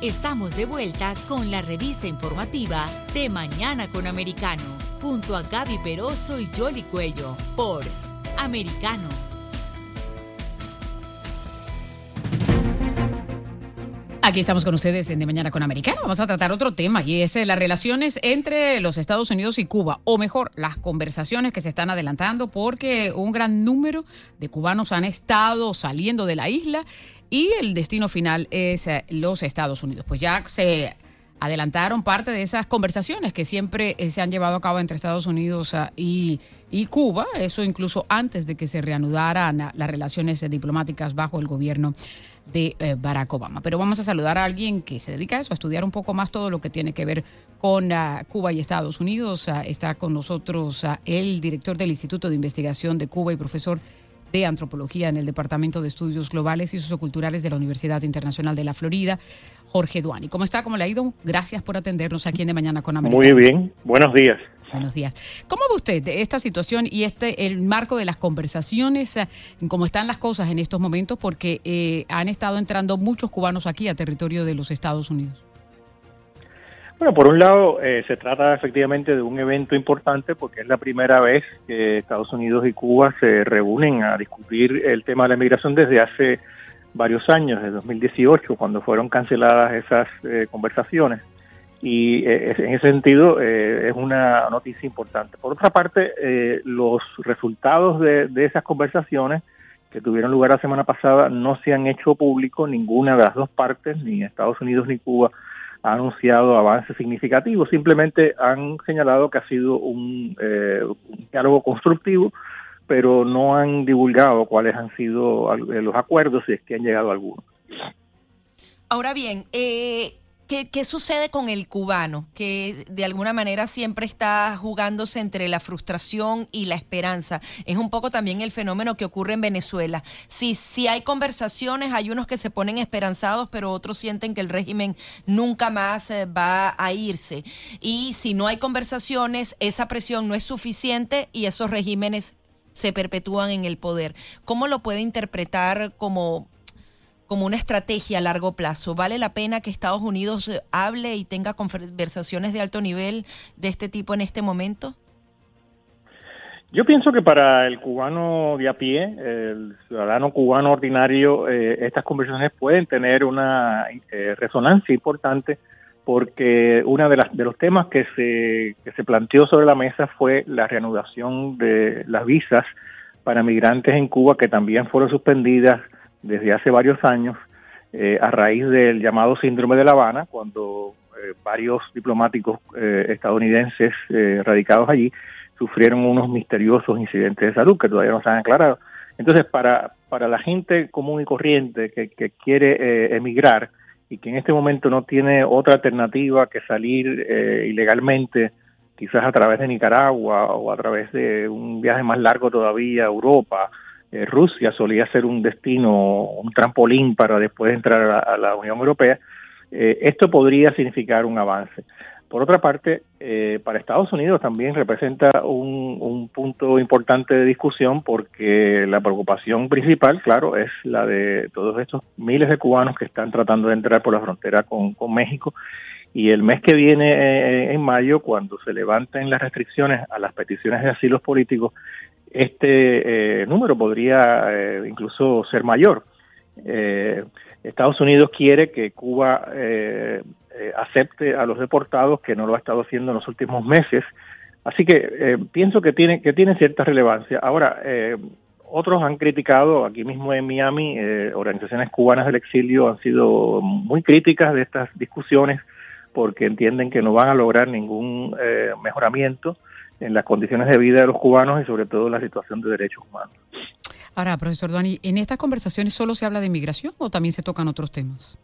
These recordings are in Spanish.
Estamos de vuelta con la revista informativa de Mañana con Americano, junto a Gaby Peroso y Jolly Cuello, por Americano. Aquí estamos con ustedes en De Mañana con Americano. Vamos a tratar otro tema y es eh, las relaciones entre los Estados Unidos y Cuba, o mejor, las conversaciones que se están adelantando porque un gran número de cubanos han estado saliendo de la isla y el destino final es eh, los Estados Unidos. Pues ya se adelantaron parte de esas conversaciones que siempre eh, se han llevado a cabo entre Estados Unidos ah, y, Cuba, eso incluso antes de que se reanudaran ah, las relaciones diplomáticas bajo el gobierno de eh, Barack Obama. Pero vamos a saludar a alguien que se dedica a eso, a estudiar un poco más todo lo que tiene que ver con ah, Cuba y Estados Unidos. está con nosotros el director del Instituto de Investigación de Cuba y profesor de Antropología en el Departamento de Estudios Globales y Socioculturales de la Universidad Internacional de la Florida, Jorge Duani. ¿Cómo está? ¿Cómo le ha ido? Gracias por atendernos aquí en De Mañana con América. Muy bien, buenos días. Buenos días. ¿Cómo ve usted esta situación y este el marco de las conversaciones, eh, cómo están las cosas en estos momentos? Porque eh, han estado entrando muchos cubanos aquí a territorio de los Estados Unidos. Bueno, por un lado, eh, se trata efectivamente de un evento importante porque es la primera vez que Estados Unidos y Cuba se reúnen a discutir el tema de la migración desde hace varios años, desde 2018, cuando fueron canceladas esas eh, conversaciones. Y eh, en ese sentido es una noticia importante. Por otra parte, los resultados de, de esas conversaciones que tuvieron lugar la semana pasada no se han hecho público ninguna de las dos partes, ni Estados Unidos ni Cuba ha anunciado avances significativos, simplemente han señalado que ha sido un, eh, un diálogo constructivo, pero no han divulgado cuáles han sido eh, los acuerdos, si es que han llegado algunos. Ahora bien, eh, ¿Qué, sucede con el cubano? Que de alguna manera siempre está jugándose entre la frustración y la esperanza. Es un poco también el fenómeno que ocurre en Venezuela. Si, si hay conversaciones, hay unos que se ponen esperanzados, pero otros sienten que el régimen nunca más eh, va a irse. Y si no hay conversaciones, esa presión no es suficiente y esos regímenes se perpetúan en el poder. ¿Cómo lo puede interpretar como como una estrategia a largo plazo. ¿Vale la pena que Estados Unidos eh, hable y tenga conversaciones de alto nivel de este tipo en este momento? Yo pienso que para el cubano de a pie, el ciudadano cubano ordinario, eh, estas conversaciones pueden tener una eh, resonancia importante porque uno de, de los temas que se, que se planteó sobre la mesa fue la reanudación de las visas para migrantes en Cuba que también fueron suspendidas desde hace varios años eh, a raíz del llamado síndrome de La Habana, cuando eh, varios diplomáticos eh, estadounidenses radicados allí sufrieron unos misteriosos incidentes de salud que todavía no se han aclarado. Entonces, para, para la gente común y corriente que, que quiere emigrar y que en este momento no tiene otra alternativa que salir ilegalmente, quizás a través de Nicaragua o a través de un viaje más largo todavía a Europa, eh, Rusia solía ser un destino, un trampolín para después entrar a, la Unión Europea, eh, esto podría significar un avance. Por otra parte, eh, para Estados Unidos también representa un, un, punto importante de discusión porque la preocupación principal, claro, es la de todos estos miles de cubanos que están tratando de entrar por la frontera con, México. Y el mes que viene, en mayo, cuando se levanten las restricciones a las peticiones de asilos políticos, este eh, número podría eh, incluso ser mayor. Eh, Estados Unidos quiere que Cuba acepte a los deportados, que no lo ha estado haciendo en los últimos meses. Así que pienso que tiene, que tiene cierta relevancia. Ahora, otros han criticado, aquí mismo en Miami, organizaciones cubanas del exilio han sido muy críticas de estas discusiones porque entienden que no van a lograr ningún mejoramiento en las condiciones de vida de los cubanos y sobre todo en la situación de derechos humanos. Ahora, profesor Duani, ¿en estas conversaciones solo se habla de inmigración o también se tocan otros temas?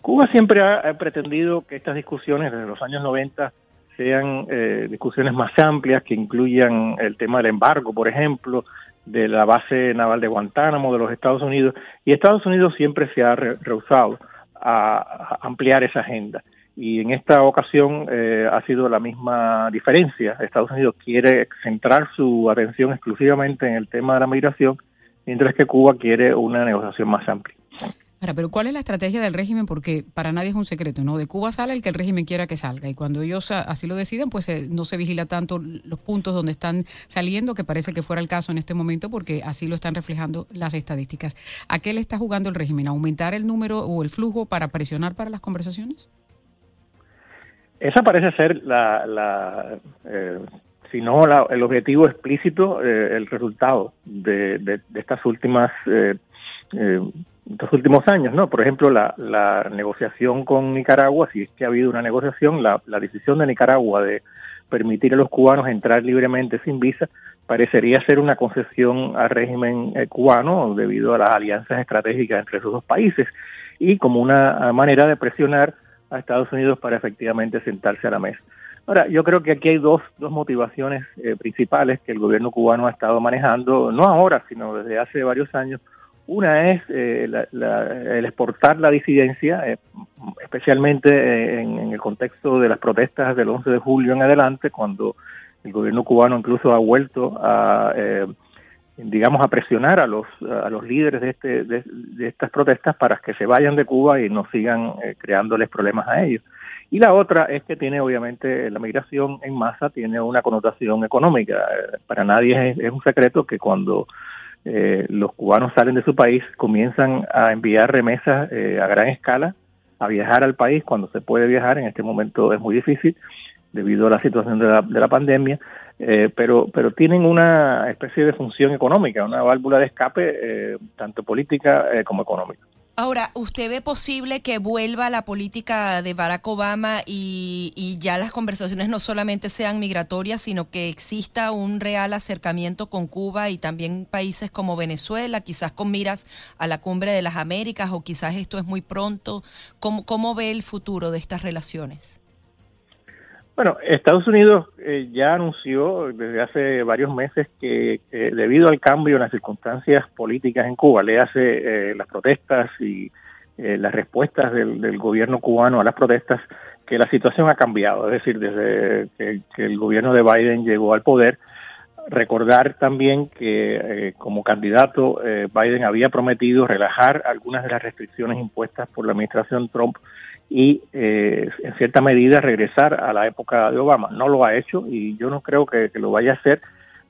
Cuba siempre ha, pretendido que estas discusiones desde los años 90 sean eh, discusiones más amplias, que incluyan el tema del embargo, por ejemplo, de la base naval de Guantánamo de los Estados Unidos, y Estados Unidos siempre se ha rehusado a ampliar esa agenda y en esta ocasión eh, ha sido la misma diferencia. Estados Unidos quiere centrar su atención exclusivamente en el tema de la migración, mientras que Cuba quiere una negociación más amplia. Ahora, pero ¿cuál es la estrategia del régimen? Porque para nadie es un secreto, ¿no? De Cuba sale el que el régimen quiera que salga y cuando ellos así lo deciden, pues eh, no se vigila tanto los puntos donde están saliendo, que parece que fuera el caso en este momento, porque así lo están reflejando las estadísticas. ¿A qué le está jugando el régimen? aumentar el número o el flujo para presionar para las conversaciones? Esa parece ser la, eh, si no el objetivo explícito, eh, el resultado de, estas últimas eh, eh, estos últimos años, ¿no? Por ejemplo, la, la negociación con Nicaragua, si es que ha habido una negociación, la, la decisión de Nicaragua de permitir a los cubanos entrar libremente sin visa parecería ser una concesión al régimen cubano debido a las alianzas estratégicas entre esos dos países y como una manera de presionar a Estados Unidos para efectivamente sentarse a la mesa. Ahora, yo creo que aquí hay dos, dos motivaciones eh, principales que el gobierno cubano ha estado manejando, no ahora, sino desde hace varios años. Una es eh, el exportar la disidencia, eh, especialmente en, el contexto de las protestas del 11 de julio en adelante, cuando el gobierno cubano incluso ha vuelto a digamos, a presionar a los, a los líderes de, este, de, estas protestas para que se vayan de Cuba y no sigan eh, creándoles problemas a ellos. Y la otra es que tiene, obviamente, la migración en masa tiene una connotación económica. Eh, para nadie es, un secreto que cuando eh, los cubanos salen de su país comienzan a enviar remesas a gran escala, a viajar al país cuando se puede viajar. En este momento es muy difícil debido a la situación de la, de la pandemia, eh, pero, pero tienen una especie de función económica, una válvula de escape eh, tanto política eh, como económica. Ahora, ¿usted ve posible que vuelva la política de Barack Obama y, y, ya las conversaciones no solamente sean migratorias, sino que exista un real acercamiento con Cuba y también países como Venezuela, quizás con miras a la cumbre de las Américas o quizás esto es muy pronto? ¿Cómo, cómo ve el futuro de estas relaciones? Bueno, Estados Unidos eh, ya anunció desde hace varios meses que debido al cambio en las circunstancias políticas en Cuba, le hace eh, las protestas y eh, las respuestas del, gobierno cubano a las protestas, que la situación ha cambiado. Es decir, desde que, el gobierno de Biden llegó al poder, recordar también que como candidato Biden había prometido relajar algunas de las restricciones impuestas por la administración Trump y eh, en cierta medida regresar a la época de Obama. No lo ha hecho y yo no creo que, lo vaya a hacer,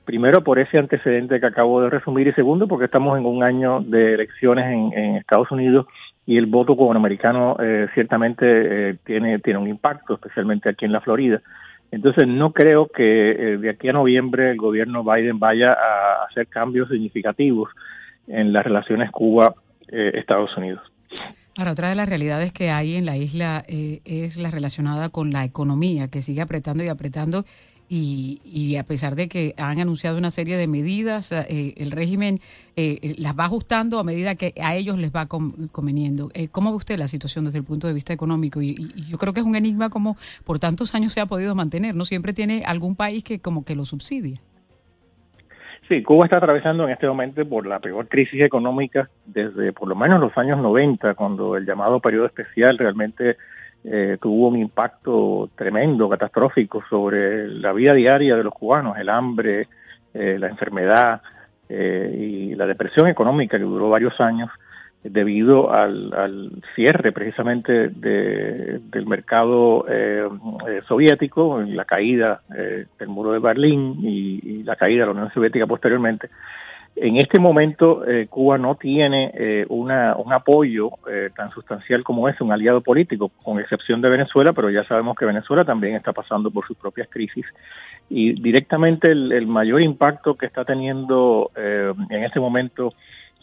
primero por ese antecedente que acabo de resumir y segundo porque estamos en un año de elecciones en, Estados Unidos y el voto cubanoamericano eh, ciertamente eh, tiene, tiene un impacto, especialmente aquí en la Florida. Entonces no creo que eh, de aquí a noviembre el gobierno Biden vaya a hacer cambios significativos en las relaciones Cuba-Estados Unidos. Ahora, otra de las realidades que hay en la isla eh, es la relacionada con la economía, que sigue apretando y apretando. Y, a pesar de que han anunciado una serie de medidas, eh, el régimen eh, las va ajustando a medida que a ellos les va conveniendo. ¿Cómo ve usted la situación desde el punto de vista económico? Y, y, yo creo que es un enigma como por tantos años se ha podido mantener. No siempre tiene algún país que como que lo subsidia. Sí, Cuba está atravesando en este momento por la peor crisis económica desde por lo menos los años 90, cuando el llamado periodo especial realmente eh, tuvo un impacto tremendo, catastrófico sobre la vida diaria de los cubanos, el hambre, eh, la enfermedad eh, y la depresión económica que duró varios años debido al, cierre precisamente del mercado eh, eh, soviético, la caída eh, del muro de Berlín y, la caída de la Unión Soviética posteriormente. En este momento Cuba no tiene un apoyo tan sustancial como es un aliado político, con excepción de Venezuela, pero ya sabemos que Venezuela también está pasando por sus propias crisis y directamente el mayor impacto que está teniendo en este momento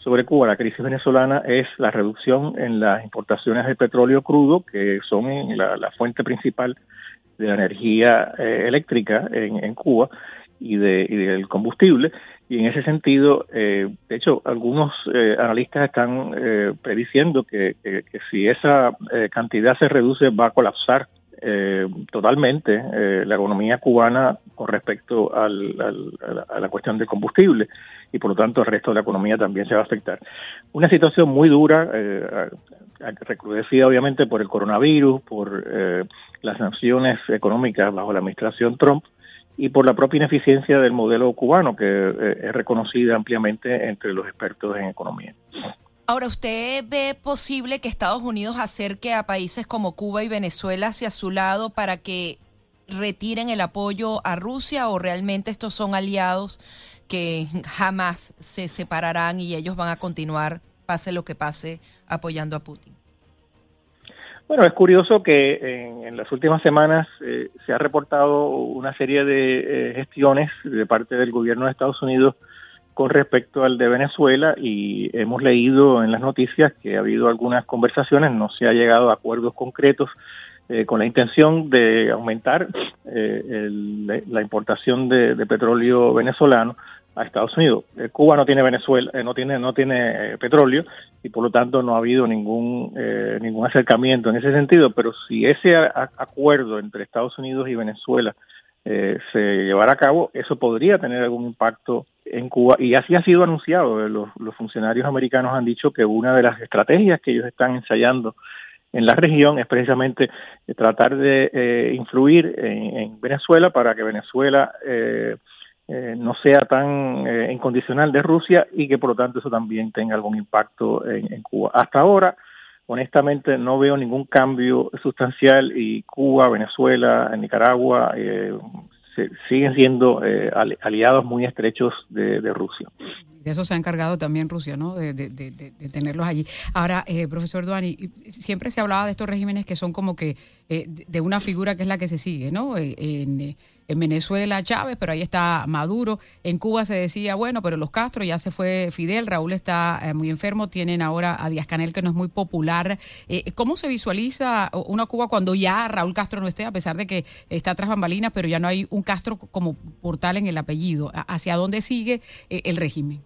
sobre Cuba, la crisis venezolana, es la reducción en las importaciones de petróleo crudo, que son la, fuente principal de la energía eh, eléctrica en, Cuba y, de, del combustible. Y en ese sentido, eh, de hecho, algunos eh, analistas están prediciendo que, si esa cantidad se reduce va a colapsar totalmente la economía cubana con respecto al, a la cuestión del combustible y por lo tanto el resto de la economía también se va a afectar. Una situación muy dura, eh, recrudecida obviamente por el coronavirus, por eh, las sanciones económicas bajo la administración Trump y por la propia ineficiencia del modelo cubano que eh, es reconocida ampliamente entre los expertos en economía. Ahora, ¿usted ve posible que Estados Unidos acerque a países como Cuba y Venezuela hacia su lado para que retiren el apoyo a Rusia o realmente estos son aliados que jamás se separarán y ellos van a continuar, pase lo que pase, apoyando a Putin? Bueno, es curioso que en, las últimas semanas eh, se ha reportado una serie de eh, gestiones de parte del gobierno de Estados Unidos con respecto al de Venezuela y hemos leído en las noticias que ha habido algunas conversaciones, no se ha llegado a acuerdos concretos eh, con la intención de aumentar la importación de petróleo venezolano a Estados Unidos. Eh, Cuba no tiene Venezuela, eh, no tiene no tiene eh, petróleo y por lo tanto no ha habido ningún ningún acercamiento en ese sentido. Pero si ese acuerdo entre Estados Unidos y Venezuela se llevara a cabo, eso podría tener algún impacto en Cuba y así ha sido anunciado. Los, funcionarios americanos han dicho que una de las estrategias que ellos están ensayando en la región es precisamente tratar de influir en, Venezuela para que Venezuela eh, eh, no sea tan eh, incondicional de Rusia y que por lo tanto eso también tenga algún impacto en, Cuba. Hasta ahora, honestamente, no veo ningún cambio sustancial y Cuba, Venezuela, Nicaragua eh, siguen siendo aliados muy estrechos de, Rusia. De eso se ha encargado también Rusia, ¿no? De, tenerlos allí. Ahora, profesor Duani, siempre se hablaba de estos regímenes que son como que de una figura que es la que se sigue, ¿no? en en Venezuela Chávez, pero ahí está Maduro. En Cuba se decía, bueno, pero los Castro ya se fue Fidel, Raúl está eh, muy enfermo, tienen ahora a Díaz Canel que no es muy popular. Eh, ¿Cómo se visualiza una Cuba cuando ya Raúl Castro no esté, a pesar de que está tras bambalinas, pero ya no hay un Castro como portal en el apellido? ¿Hacia dónde sigue eh, el régimen?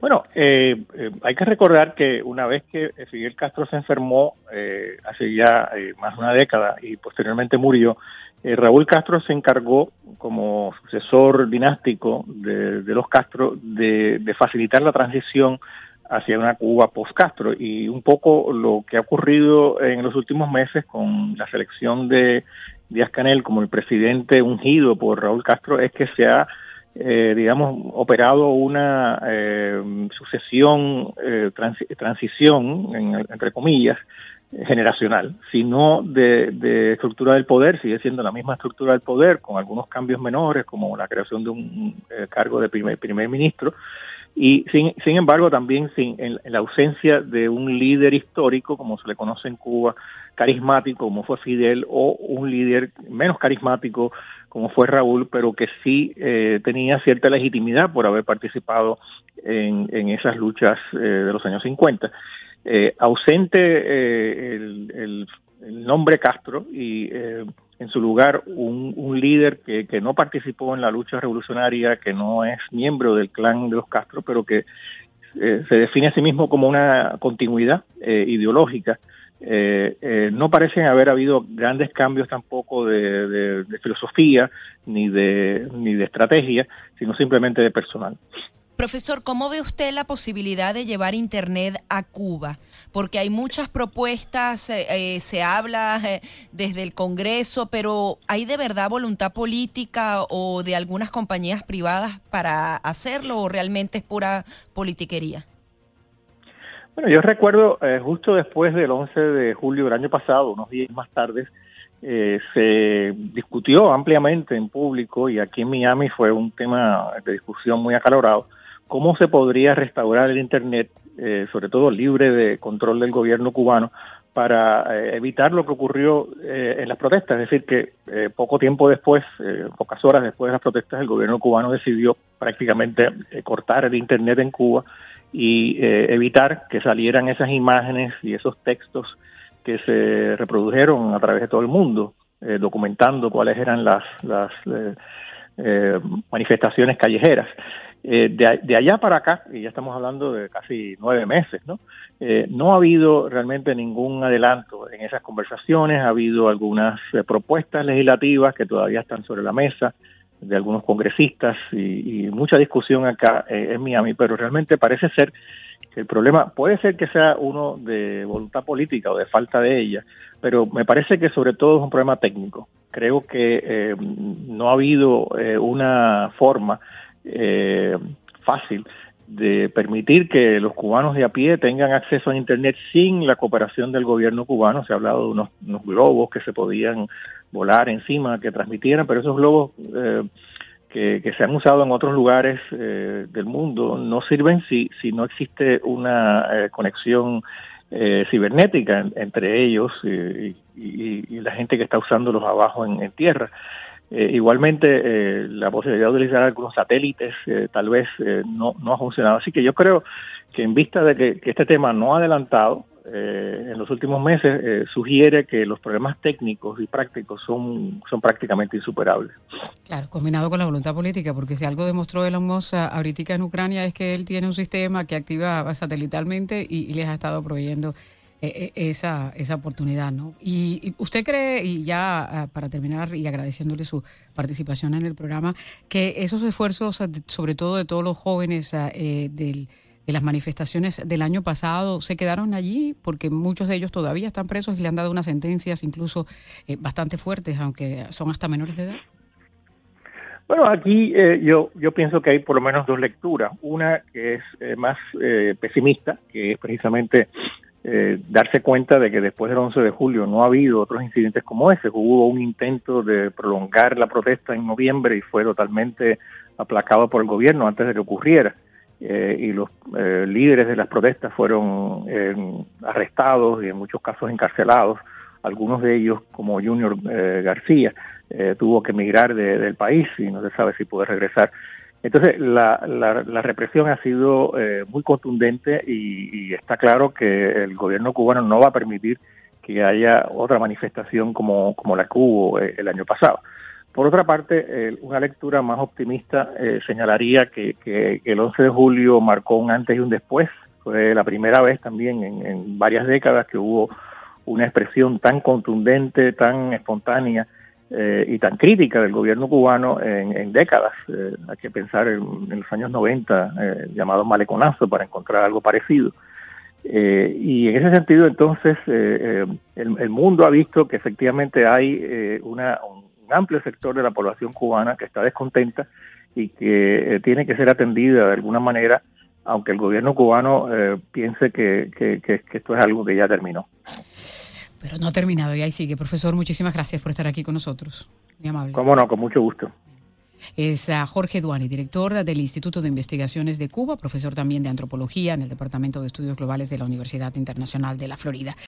Bueno, hay que recordar que una vez que Fidel Castro se enfermó, hace ya más de una década, y posteriormente murió, eh, Raúl Castro se encargó, como sucesor dinástico de, los Castro, de, facilitar la transición hacia una Cuba post-Castro. Y un poco lo que ha ocurrido en los últimos meses con la selección de Díaz Canel como el presidente ungido por Raúl Castro es que se ha, eh, digamos, operado una eh, sucesión, transición, entre comillas, generacional, sino de, estructura del poder, sigue siendo la misma estructura del poder, con algunos cambios menores, como la creación de un eh, cargo de primer, primer ministro, y sin, sin embargo también sin, en, la ausencia de un líder histórico, como se le conoce en Cuba, carismático, como fue Fidel, o un líder menos carismático, como fue Raúl, pero que sí eh, tenía cierta legitimidad por haber participado en, en esas luchas eh, de los años 50. Eh, ausente eh, el, nombre Castro y eh, en su lugar un, líder que, no participó en la lucha revolucionaria, que no es miembro del clan de los Castro, pero que se define a sí mismo como una continuidad ideológica. no parecen haber habido grandes cambios tampoco de, de filosofía ni de, ni de estrategia, sino simplemente de personal. Profesor, ¿cómo ve usted la posibilidad de llevar Internet a Cuba? Porque hay muchas propuestas, eh, eh, se habla eh, desde el Congreso, pero ¿hay de verdad voluntad política o de algunas compañías privadas para hacerlo o realmente es pura politiquería? Bueno, yo recuerdo justo después del 11 de julio del año pasado, unos días más tarde, se discutió ampliamente en público y aquí en Miami fue un tema de discusión muy acalorado cómo se podría restaurar el Internet, eh, sobre todo libre de control del gobierno cubano, para eh, evitar lo que ocurrió eh, en las protestas. Es decir, que poco tiempo después, pocas horas después de las protestas, el gobierno cubano decidió prácticamente cortar el Internet en Cuba y evitar que salieran esas imágenes y esos textos que se reprodujeron a través de todo el mundo, documentando cuáles eran las, las manifestaciones callejeras. Eh, de, allá para acá, y ya estamos hablando de casi nueve meses, ¿no? Eh, no ha habido realmente ningún adelanto en esas conversaciones, ha habido algunas eh, propuestas legislativas que todavía están sobre la mesa de algunos congresistas y, mucha discusión acá en Miami, pero realmente parece ser que el problema puede ser que sea uno de voluntad política o de falta de ella, pero me parece que sobre todo es un problema técnico. Creo que no ha habido una forma eh, fácil de permitir que los cubanos de a pie tengan acceso a Internet sin la cooperación del gobierno cubano. Se ha hablado de unos, globos que se podían volar encima, que transmitieran, pero esos globos eh, que, se han usado en otros lugares eh, del mundo no sirven si, si no existe una eh, conexión cibernética entre ellos y, la gente que está usándolos abajo en tierra. Eh, igualmente, eh, la posibilidad de utilizar algunos satélites eh, tal vez no, no ha funcionado. Así que yo creo que en vista de que, este tema no ha adelantado en los últimos meses, sugiere que los problemas técnicos y prácticos son, son prácticamente insuperables. Claro, combinado con la voluntad política, porque si algo demostró Elon Musk ahorita en Ucrania es que él tiene un sistema que activa satelitalmente y les ha estado proveyendo esa, esa oportunidad, ¿no? Y, usted cree, y ya ah, para terminar y agradeciéndole su participación en el programa, que esos esfuerzos, ah, sobre todo de todos los jóvenes ah, eh, de las manifestaciones del año pasado, se quedaron allí porque muchos de ellos todavía están presos y le han dado unas sentencias incluso eh, bastante fuertes, aunque son hasta menores de edad. Bueno, aquí eh, yo, yo pienso que hay por lo menos dos lecturas. Una que es más pesimista, que es precisamente eh, darse cuenta de que después del 11 de julio no ha habido otros incidentes como ese. Hubo un intento de prolongar la protesta en noviembre y fue totalmente aplacado por el gobierno antes de que ocurriera. Eh, y los eh, líderes de las protestas fueron arrestados y en muchos casos encarcelados. Algunos de ellos, como Junior García, tuvo que emigrar del país y no se sabe si puede regresar. Entonces, la, la, represión ha sido eh, muy contundente y, está claro que el gobierno cubano no va a permitir que haya otra manifestación como, la que hubo eh, el año pasado. Por otra parte, una lectura más optimista eh, señalaría que, el 11 de julio marcó un antes y un después. Fue la primera vez también en varias décadas que hubo una expresión tan contundente, tan espontánea eh, y tan crítica del gobierno cubano en, décadas. Eh, hay que pensar en, los años 90, eh, llamado maleconazo, para encontrar algo parecido. y en ese sentido, entonces, el, mundo ha visto que efectivamente hay una, un amplio sector de la población cubana que está descontenta y que tiene que ser atendida de alguna manera, aunque el gobierno cubano piense que, que esto es algo que ya terminó. Pero no ha terminado y ahí sigue. Profesor, muchísimas gracias por estar aquí con nosotros. Muy amable. Cómo no, con mucho gusto. Es Jorge Duani, director del Instituto de Investigaciones de Cuba, profesor también de antropología en el Departamento de Estudios Globales de la Universidad Internacional de la Florida.